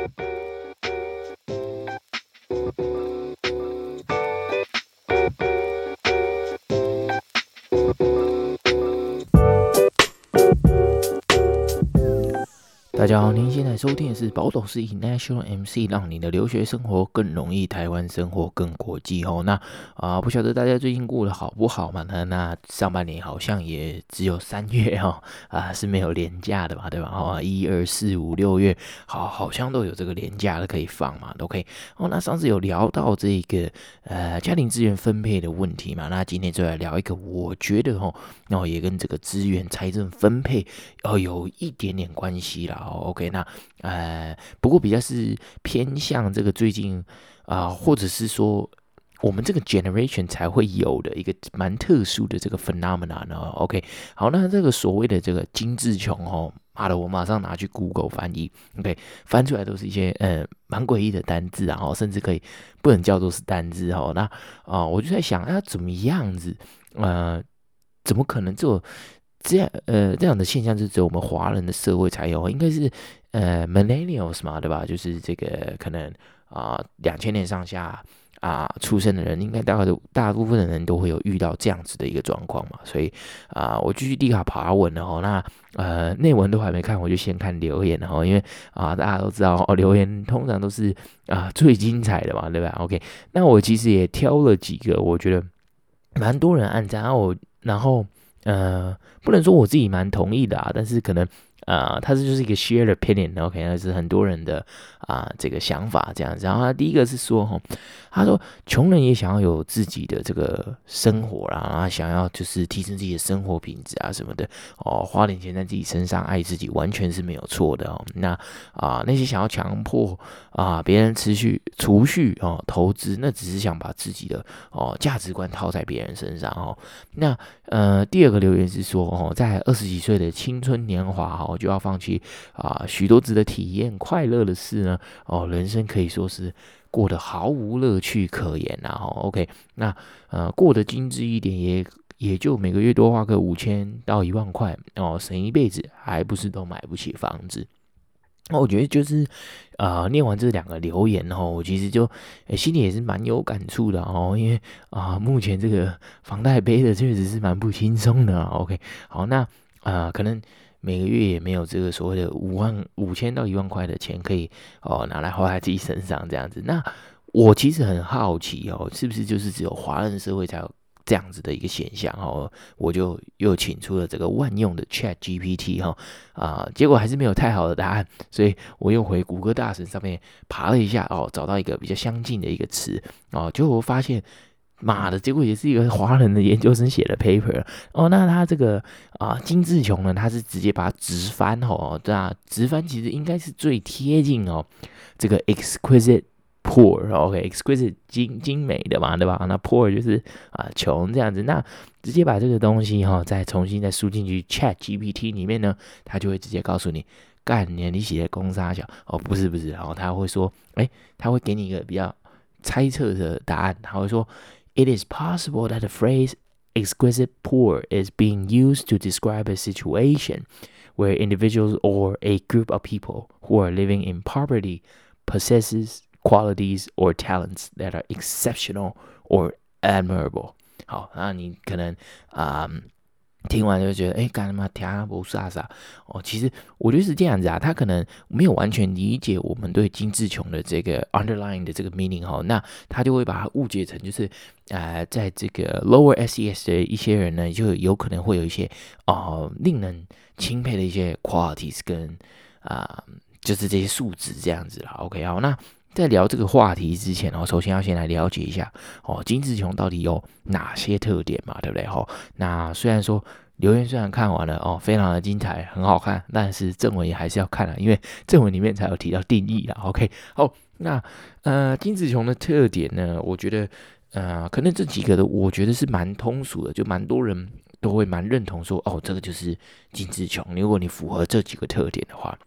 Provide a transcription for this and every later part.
thank you 大家好，您现在收听的是宝岛司仪 National MC，让你的留学生活更容易，台湾生活更国际哦。那啊、不晓得大家最近过得好不好嘛？那那上半年好像也只有三月哈 啊、是没有连假的嘛，对吧？哦，一二四五六月好好像都有这个连假的可以放嘛，都可以哦。那上次有聊到这个呃家庭资源分配的问题嘛？那今天就来聊一个，我觉得哦，然后也跟这个资源财政分配哦有一点点关系啦。OK，那呃，不过比较是偏向这个最近啊、或者是说我们这个 generation 才会有的一个蛮特殊的这个 phenomenon 呢。OK，好，那这个所谓的这个精致穷哦，妈的，我马上拿去 Google 翻译，OK，翻出来都是一些呃蛮诡异的单字，然后甚至可以不能叫做是单字哦。那啊、我就在想，啊、怎么样子，呃，怎么可能做？这样呃，这样的现象是只有我们华人的社会才有，应该是呃 millennials 嘛，对吧？就是这个可能啊，两千年上下啊出生的人，应该大概都大部分的人都会有遇到这样子的一个状况嘛。所以啊，我继续地卡爬文了哈。那呃内文都还没看，我就先看留言然后。因为啊，大家都知道哦，留言通常都是啊最精彩的嘛，对吧？OK，那我其实也挑了几个，我觉得蛮多人按赞，然后我然后。呃，不能说我自己蛮同意的啊，但是可能。啊、呃，他是就是一个 shared opinion，OK，、okay? 是很多人的啊、这个想法这样子。然后他第一个是说，哈，他说穷人也想要有自己的这个生活啦，然后想要就是提升自己的生活品质啊什么的哦，花点钱在自己身上，爱自己完全是没有错的哦。那啊、那些想要强迫啊别人持续储蓄哦投资，那只是想把自己的哦价值观套在别人身上哦。那呃第二个留言是说，哦，在二十几岁的青春年华哈。就要放弃啊，许多值得体验快乐的事呢。哦，人生可以说是过得毫无乐趣可言呐。哦，OK，那呃，过得精致一点也，也就每个月多花个五千到一万块哦，省一辈子还不是都买不起房子？那我觉得就是、呃，念完这两个留言哦，我其实就、心里也是蛮有感触的哦，因为啊、目前这个房贷背的确实是蛮不轻松的。OK，好，那、呃，可能。每个月也没有这个所谓的五万五千到一万块的钱可以哦拿来花在自己身上这样子。那我其实很好奇哦，是不是就是只有华人社会才有这样子的一个现象哦？我就又请出了这个万用的 Chat GPT 哈啊，结果还是没有太好的答案，所以我又回谷歌大神上面爬了一下哦，找到一个比较相近的一个词哦，结果我发现。妈的，结果也是一个华人的研究生写的 paper 哦。那他这个啊，金志琼呢，他是直接把它直翻哦，对啊，直翻其实应该是最贴近哦，这个 exquisite poor，OK，exquisite、精精美的嘛，对吧？那 poor 就是啊穷这样子。那直接把这个东西哈、哦，再重新再输进去 Chat GPT 里面呢，他就会直接告诉你，干你你写的公三小哦，不是不是，然后他会说，哎，他会给你一个比较猜测的答案，他会说。It is possible that the phrase exquisite poor is being used to describe a situation where individuals or a group of people who are living in poverty possesses qualities or talents that are exceptional or admirable。好，那你可能啊。Um, 听完就觉得，哎，干嘛听啊不飒飒哦？其实我觉得是这样子啊，他可能没有完全理解我们对金志琼的这个 underlying 的这个 meaning 哈，那他就会把它误解成就是，呃，在这个 lower SES 的一些人呢，就有可能会有一些哦、令人钦佩的一些 qualities 跟啊、就是这些素质这样子了。OK，好，那。在聊这个话题之前哦，首先要先来了解一下哦，金志雄到底有哪些特点嘛，对不对？哈，那虽然说留言虽然看完了哦，非常的精彩，很好看，但是正文也还是要看了，因为 正文里面才有提到定义啦。OK，好，那呃，金志雄的特点呢，我觉得呃，可能这几个的，我觉得是蛮通俗的，就蛮多人都会蛮认同说，哦，这个就是精致穷。如果你符合这几个特点的话。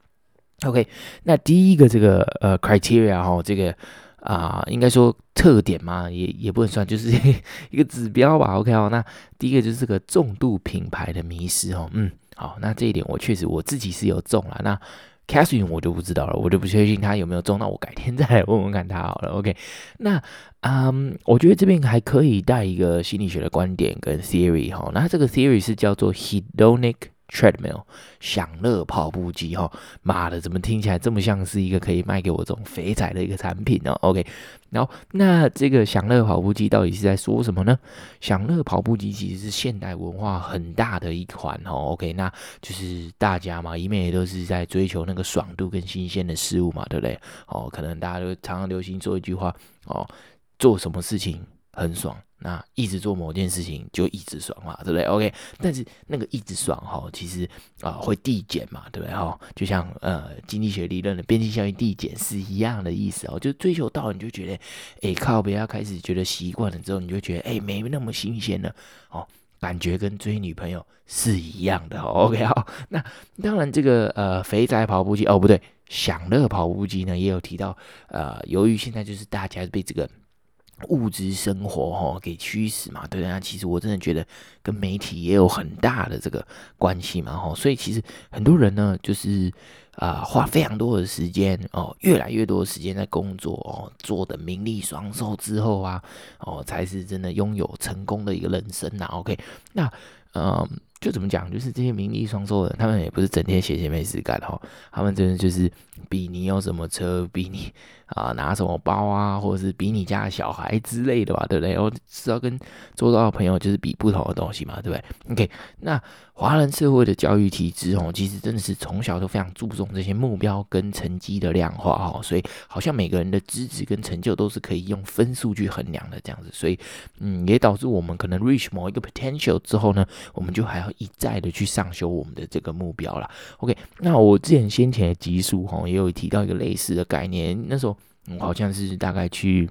OK，那第一个这个呃 criteria 哈，这个啊、应该说特点嘛，也也不能算，就是 一个指标吧。OK 哦，那第一个就是这个重度品牌的迷失哦，嗯，好，那这一点我确实我自己是有中了。那 Catherine 我就不知道了，我就不确定他有没有中，那我改天 再来问问看他好了。OK，那嗯，我觉得这边还可以带一个心理学的观点跟 theory 哈，那这个 theory 是叫做 hedonic treadmill 享乐跑步机哈，妈的，怎么听起来这么像是一个可以卖给我这种肥仔的一个产品呢？OK，然后那这个享乐跑步机到底是在说什么呢？享乐跑步机其实是现代文化很大的一款哦。OK，那就是大家嘛，一面也都是在追求那个爽度跟新鲜的事物嘛，对不对？哦，可能大家都常常流行说一句话哦，做什么事情很爽。那一直做某件事情就一直爽嘛，对不对？OK，但是那个一直爽哈，其实啊、会递减嘛，对不对？哈，就像呃经济学理论的边际效应递减是一样的意思哦。就追求到你就觉得，哎靠，不要开始觉得习惯了之后，你就觉得哎没那么新鲜了哦，感觉跟追女朋友是一样的哦。OK，好，那当然这个呃肥宅跑步机哦不对，享乐跑步机呢也有提到，呃，由于现在就是大家被这个。物质生活哈给驱使嘛，对不对？那其实我真的觉得跟媒体也有很大的这个关系嘛，哈。所以其实很多人呢，就是啊、花非常多的时间哦，越来越多的时间在工作哦，做的名利双收之后啊，哦才是真的拥有成功的一个人生呐。OK，那嗯。就怎么讲，就是这些名利双收的人，他们也不是整天闲闲没事干哈，他们真的就是比你有什么车，比你啊拿什么包啊，或者是比你家小孩之类的吧，对不对？我知道跟周遭的朋友就是比不同的东西嘛，对不对？OK，那。华人社会的教育体制哦，其实真的是从小都非常注重这些目标跟成绩的量化哦，所以好像每个人的资质跟成就都是可以用分数去衡量的这样子，所以嗯，也导致我们可能 reach 某一个 potential 之后呢，我们就还要一再的去上修我们的这个目标了。OK，那我之前先前的集数哈也有提到一个类似的概念，那时候嗯好像是大概去。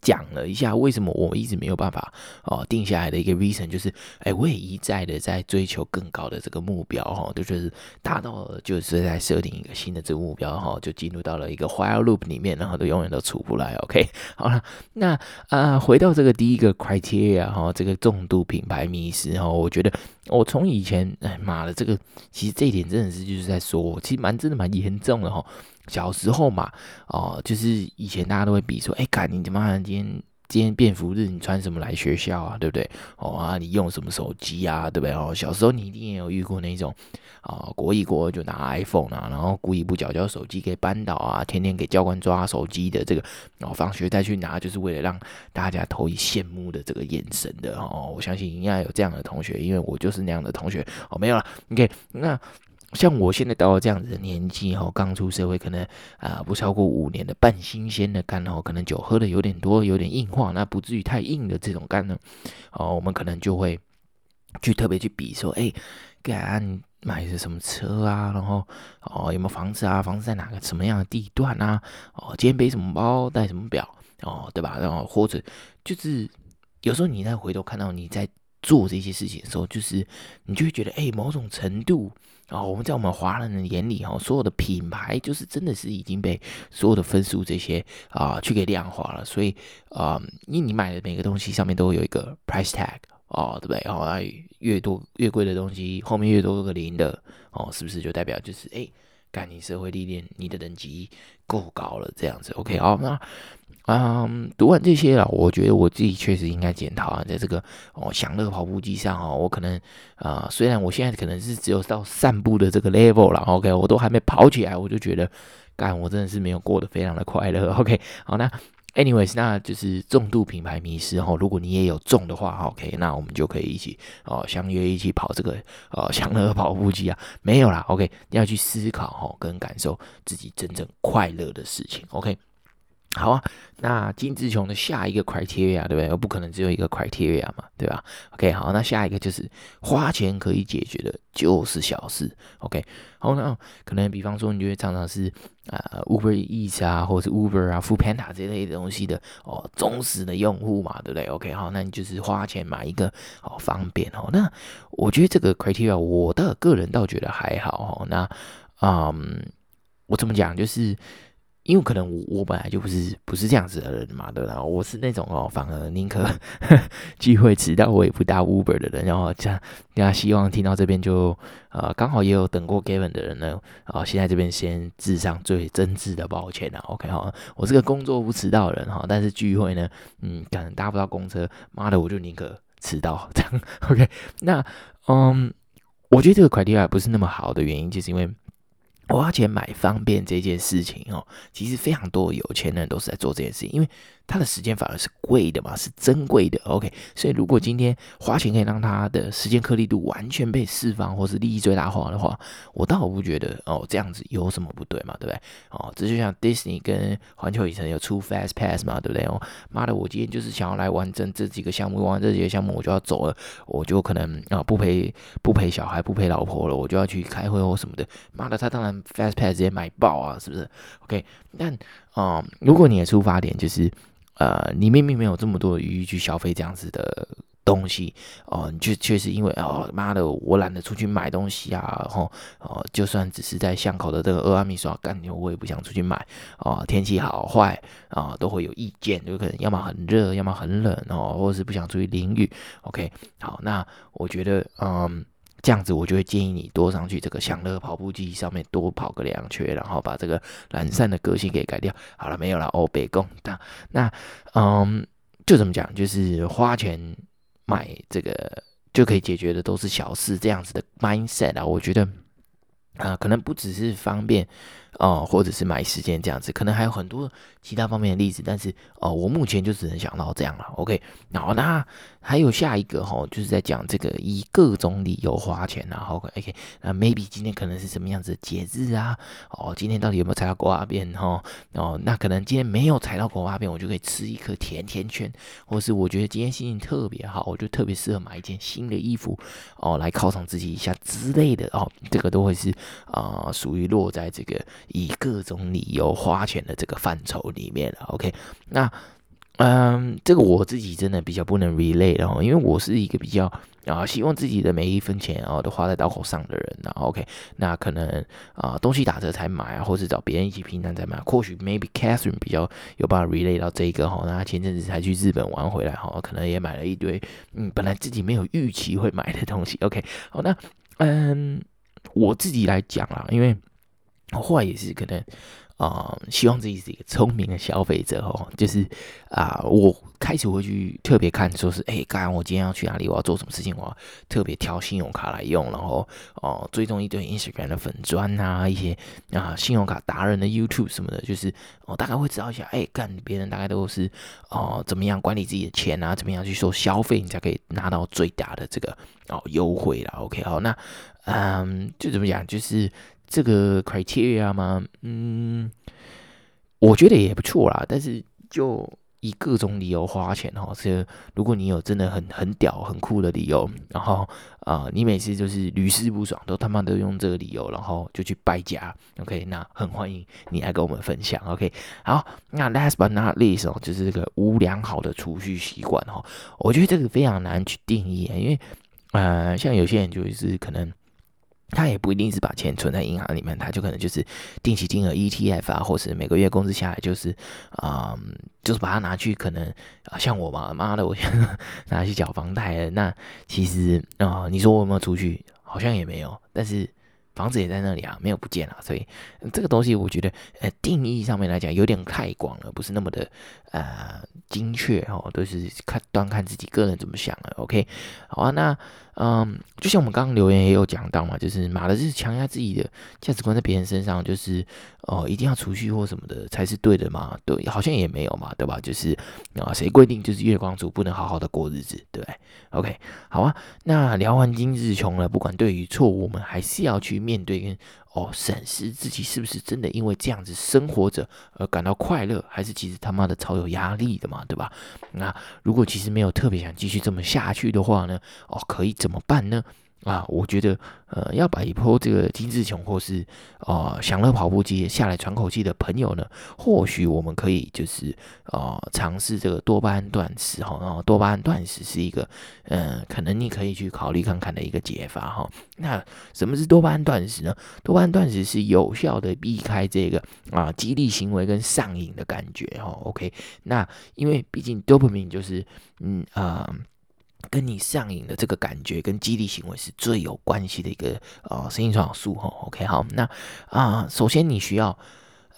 讲了一下为什么我一直没有办法哦定下来的一个 reason，就是哎，我也一再的在追求更高的这个目标哈，就是达到了，就是在设定一个新的这个目标哈，就进入到了一个 while loop 里面，然后都永远都出不来。OK，好了，那啊、回到这个第一个 criteria 哈，这个重度品牌迷思哈，我觉得我从以前哎妈的这个，其实这一点真的是就是在说，其实蛮真的蛮严重的哈。小时候嘛，哦，就是以前大家都会比说，哎，看你怎么今天今天便服日，你穿什么来学校啊？对不对？哦啊，你用什么手机啊？对不对？哦，小时候你一定也有遇过那种，啊，国一国就拿 iPhone 啊，然后故意不缴交手机给班导啊，天天给教官抓手机的这个，然后放学再去拿，就是为了让大家投以羡慕的这个眼神的哦。我相信应该有这样的同学，因为我就是那样的同学。哦，没有了，OK，那。像我现在到了这样子的年纪哈，刚出社会，可能啊不超过五年的半新鲜的肝哦，可能酒喝的有点多，有点硬化，那不至于太硬的这种肝呢，哦，我们可能就会去特别去比说，哎，干买的什么车啊，然后哦有没有房子啊，房子在哪个什么样的地段啊，哦今天背什么包，带什么表，哦对吧？然后或者就是有时候你再回头看到你在做这些事情的时候，就是你就会觉得，哎，某种程度。然后，我们在我们华人的眼里，哈，所有的品牌就是真的是已经被所有的分数这些啊、去给量化了，所以啊、因为你买的每个东西上面都会有一个 price tag，哦，对不对？哦，那越多越贵的东西后面越多个零的，哦，是不是就代表就是哎，干你社会历练，你的等级够高了，这样子，OK，好，那。嗯，读完这些了，我觉得我自己确实应该检讨啊，在这个哦享乐跑步机上哦，我可能啊、虽然我现在可能是只有到散步的这个 level 了，OK，我都还没跑起来，我就觉得，干我真的是没有过得非常的快乐，OK，好，那 anyways，那就是重度品牌迷失哈，如果你也有重的话，OK，那我们就可以一起哦相约一起跑这个呃享乐跑步机啊，没有啦，OK，要去思考哈，跟感受自己真正快乐的事情，OK。好啊，那金志雄的下一个 criteria 对不对？我不可能只有一个 criteria 嘛，对吧？OK，好，那下一个就是花钱可以解决的，就是小事。OK，好，那可能比方说，你就会常常是啊、呃、Uber Eats 啊，或者是 Uber 啊、f o o Panda 这类的东西的哦，忠实的用户嘛，对不对？OK，好，那你就是花钱买一个哦，方便哦。那我觉得这个 criteria，我的个人倒觉得还好哦。那嗯，我怎么讲就是？因为可能我我本来就不是不是这样子的人嘛，对吧？我是那种哦，反而宁可 聚会迟到我也不搭 Uber 的人，然后这样，大家希望听到这边就呃刚好也有等过 Gavin 的人呢，啊、现在这边先致上最真挚的抱歉啊，OK 哈，我是个工作不迟到的人哈，但是聚会呢，嗯，可能搭不到公车，妈的，我就宁可迟到这样，OK，那嗯，我觉得这个 criteria 不是那么好的原因，就是因为。花钱买方便这件事情哦，其实非常多有钱人都是在做这件事情，因为他的时间反而是贵的嘛，是珍贵的。OK，所以如果今天花钱可以让他的时间颗粒度完全被释放，或是利益最大化的话，我倒不觉得哦这样子有什么不对嘛，对不对？哦，这就像 Disney 跟环球影城有出 Fast Pass 嘛，对不对？哦，妈的，我今天就是想要来完成这几个项目，完成这几个项目我就要走了，我就可能啊不陪不陪小孩，不陪老婆了，我就要去开会或什么的。妈的，他当然 Fast Pass 直接买爆啊，是不是？OK，但啊、嗯，如果你的出发点就是。呃，你明明没有这么多余去消费这样子的东西哦，你就确实因为哦妈的，我懒得出去买东西啊，然后哦，就算只是在巷口的这个阿米刷干牛，我也不想出去买哦。天气好坏啊，都会有意见，有可能要么很热，要么很冷哦，或是不想出去淋雨。OK，好，那我觉得嗯。这样子，我就会建议你多上去这个享乐跑步机上面多跑个两圈，然后把这个懒散的个性给改掉。好了，没有了哦，北宫。那那嗯，就怎么讲，就是花钱买这个就可以解决的都是小事，这样子的 mindset 啊，我觉得啊、可能不只是方便。哦，或者是买时间这样子，可能还有很多其他方面的例子，但是哦，我目前就只能想到这样了。OK，好，那还有下一个哈、就是在讲这个以各种理由花钱，然后 OK，那 maybe 今天可能是什么样子的节日啊？哦，今天到底有没有踩到狗大便哈？哦，那可能今天没有踩到狗大便，我就可以吃一颗甜甜圈，或是我觉得今天心情特别好，我就特别适合买一件新的衣服哦，来犒赏自己一下之类的哦，这个都会是啊、属于落在这个。以各种理由花钱的这个范畴里面了，OK，那嗯，这个我自己真的比较不能 relate 哦，因为我是一个比较啊希望自己的每一分钱啊都花在刀口上的人，然后 OK，那可能啊东西打折才买啊，或是找别人一起拼单再买，或许 maybe Catherine 比较有办法 relate 到这个哈，那她前阵子才去日本玩回来哈，可能也买了一堆嗯本来自己没有预期会买的东西，OK，好，那嗯我自己来讲啦，因为。后来也是可能，啊、希望自己是一个聪明的消费者哦，就是啊、我开始会去特别看，说是，哎，刚刚我今天要去哪里，我要做什么事情，我要特别挑信用卡来用，然后哦、呃，追踪一堆 Instagram 的粉专啊，一些啊信用卡达人的 YouTube 什么的，就是我、大概会知道一下，哎，干别人大概都是哦、怎么样管理自己的钱啊，怎么样去做消费，你才可以拿到最大的这个哦优惠啦。OK，好，那嗯，就怎么讲，就是。这个 criteria 吗？嗯，我觉得也不错啦。但是就以各种理由花钱哈，这如果你有真的很很屌、很酷的理由，然后啊、你每次就是屡试不爽，都他妈都用这个理由，然后就去败家。OK，那很欢迎你来跟我们分享。OK，好，那 last but not least 哦，就是这个无良好的储蓄习惯哈。我觉得这个非常难去定义，因为呃，像有些人就是可能。他也不一定是把钱存在银行里面，他就可能就是定期定额 ETF 啊，或是每个月工资下来就是，嗯，就是把它拿去可能啊，像我嘛，妈的，我拿去缴房贷了。那其实啊、你说我有没有出去？好像也没有，但是。房子也在那里啊，没有不见啊，所以这个东西我觉得，呃，定义上面来讲有点太广了，不是那么的呃精确哦，都是看端看自己个人怎么想了。OK，好啊，那嗯，就像我们刚刚留言也有讲到嘛，就是马的是强压自己的价值观在别人身上，就是哦、呃，一定要储蓄或什么的才是对的嘛？对，好像也没有嘛，对吧？就是啊，谁规定就是月光族不能好好的过日子，对不对？OK，好啊，那聊完今日穷了，不管对与错，我们还是要去。面对跟哦审视自己是不是真的因为这样子生活着而感到快乐，还是其实他妈的超有压力的嘛，对吧？那如果其实没有特别想继续这么下去的话呢，哦，可以怎么办呢？啊，我觉得呃，要摆脱这个精致穷或是呃享乐跑步机下来喘口气的朋友呢，或许我们可以就是呃尝试这个多巴胺断食哈，然后多巴胺断食是一个嗯、呃，可能你可以去考虑看看的一个解法哈。那什么是多巴胺断食呢？多巴胺断食是有效的避开这个啊激励行为跟上瘾的感觉哈。OK，那因为毕竟 dopamine 就是嗯啊。跟你上瘾的这个感觉跟激励行为是最有关系的一个呃神经传导素哈。OK，好，那啊、首先你需要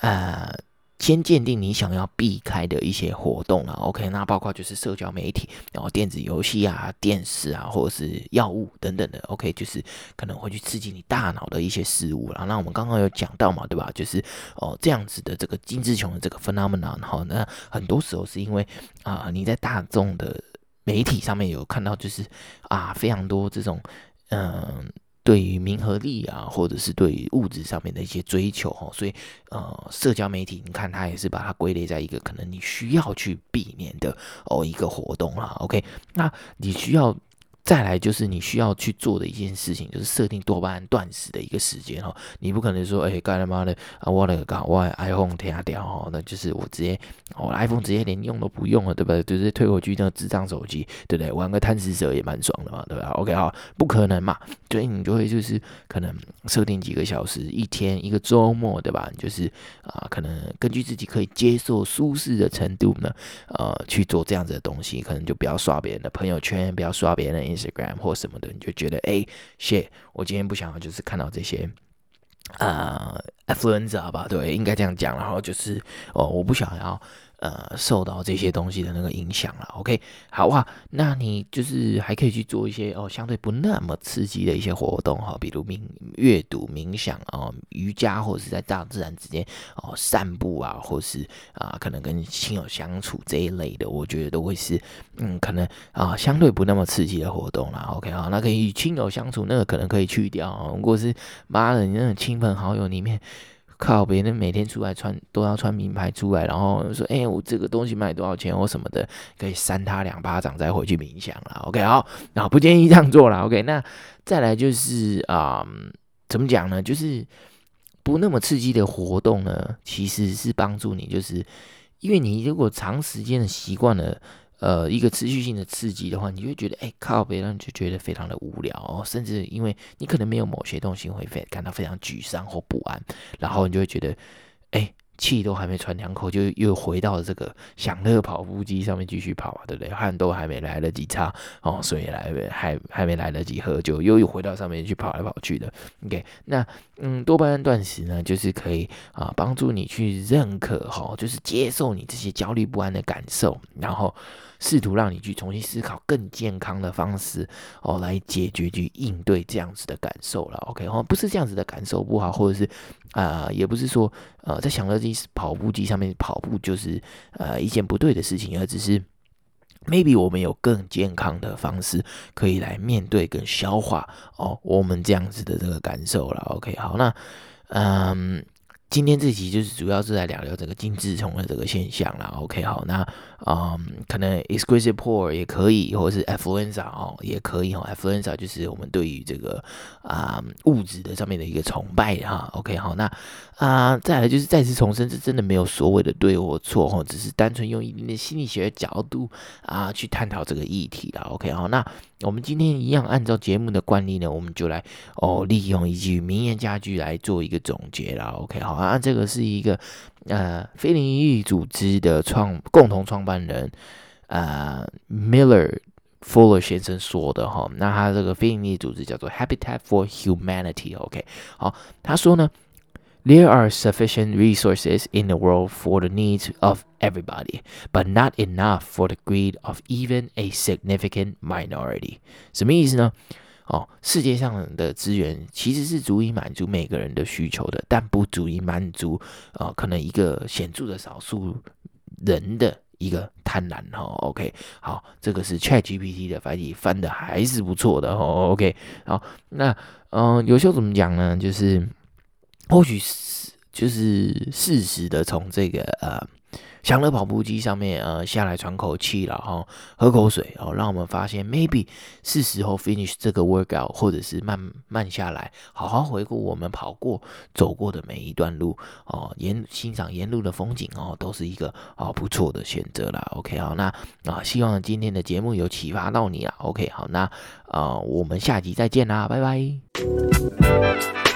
呃先鉴定你想要避开的一些活动了。OK，那包括就是社交媒体，然后电子游戏啊、电视啊，或者是药物等等的。OK，就是可能会去刺激你大脑的一些事物了。那我们刚刚有讲到嘛，对吧？就是哦、这样子的这个精致穷的这个 phenomenon 哈，那很多时候是因为啊、你在大众的媒体上面有看到，就是啊，非常多这种嗯，对于名和利啊，或者是对于物质上面的一些追求哦，所以呃，社交媒体你看它也是把它归类在一个可能你需要去避免的哦一个活动啦。OK，那你需要。再来就是你需要去做的一件事情，就是设定多巴胺断食的一个时间哈。你不可能说，哎、干他妈的啊，我那个搞我 iPhone 停掉哈，那就是我直接我 iPhone 直接连用都不用了，对不对？直接退回去那个智障手机，对不对？玩个贪吃蛇也蛮爽的嘛，对吧？OK 哈，不可能嘛，所以你就会就是可能设定几个小时，一天一个周末，对吧？就是啊，可能根据自己可以接受舒适的程度呢，呃，去做这样子的东西，可能就不要刷别人的朋友圈，不要刷别人。Instagram 或什么的，你就觉得哎，shit，我今天不想要，就是看到这些啊，influencer 吧，对，应该这样讲，然后就是哦，我不想要。呃，受到这些东西的那个影响了，OK，好哇，那你就是还可以去做一些哦，相对不那么刺激的一些活动哈，比如冥阅读、冥想哦，瑜伽，或者是在大自然之间哦散步啊，或是啊可能跟亲友相处这一类的，我觉得都会是嗯，可能啊相对不那么刺激的活动啦，OK 啊，那可以与亲友相处，那个可能可以去掉，如果是妈的，你那种亲朋好友里面。靠别人每天出来穿都要穿名牌出来，然后说：“哎、我这个东西卖多少钱或什么的，可以扇他两巴掌再回去冥想了。”OK，好，那不建议这样做了。OK，那再来就是啊、怎么讲呢？就是不那么刺激的活动呢，其实是帮助你，就是因为你如果长时间的习惯了。呃，一个持续性的刺激的话，你就会觉得，哎，靠别，让你就觉得非常的无聊哦，甚至因为你可能没有某些东西会非感到非常沮丧或不安，然后你就会觉得，哎。气都还没喘两口，就又回到了这个享乐跑步机上面继续跑啊，对不对？汗都还没来得及擦哦，水来还还没来得及喝，就又又回到上面去跑来跑去的。OK，那嗯，多巴胺断食呢，就是可以啊帮助你去认可哈，就是接受你这些焦虑不安的感受，然后试图让你去重新思考更健康的方式哦，来解决去应对这样子的感受了。OK，哦，不是这样子的感受不好，或者是。啊、也不是说，呃，在享乐机跑步机上面跑步就是呃一件不对的事情，而只是 maybe 我们有更健康的方式可以来面对跟消化哦，我们这样子的这个感受了。OK，好，那嗯。今天这集就是主要是来聊聊这个精致虫的这个现象啦。OK，好，那嗯，可能 exquisite poor 也可以，或者是 affluenza 哦，也可以哈。affluenza 就是我们对于这个啊、物质的上面的一个崇拜哈。OK，好，那啊、再来就是再次重申，这真的没有所谓的对或错哈，只是单纯用一点点心理学的角度啊、去探讨这个议题啦。OK，好，那。我们今天一样按照节目的惯例呢，我们就来哦，利用一句名言佳句来做一个总结啦。OK，好啊，这个是一个呃非营利组织的创共同创办人呃 Miller Fuller 先生说的哈。那他这个非营利组织叫做 Habitat for Humanity。OK，好，他说呢。There are sufficient resources in the world for the needs of everybody, but not enough for the greed of even a significant minority. 什么意思呢？ 哦，世界上的资源其实是足以满足每个人的需求的，但不足以满足、呃，可能一个显著的少数人的一个贪婪。哈、哦，OK，好，这个是 ChatGPT 的翻译，翻的还是不错的。哦，OK，好，那嗯、有时候怎么讲呢？就是。或许是就是适时的从这个呃享乐跑步机上面，呃，下来喘口气了哈，喝口水哦，让我们发现 maybe 是时候 finish 这个 workout，或者是慢慢下来，好好回顾我们跑过走过的每一段路哦，沿欣赏沿路的风景哦，都是一个啊不错的选择啦。OK，好，那啊，希望今天的节目有启发到你啦。OK，好，那啊，我们下集再见啦，拜拜。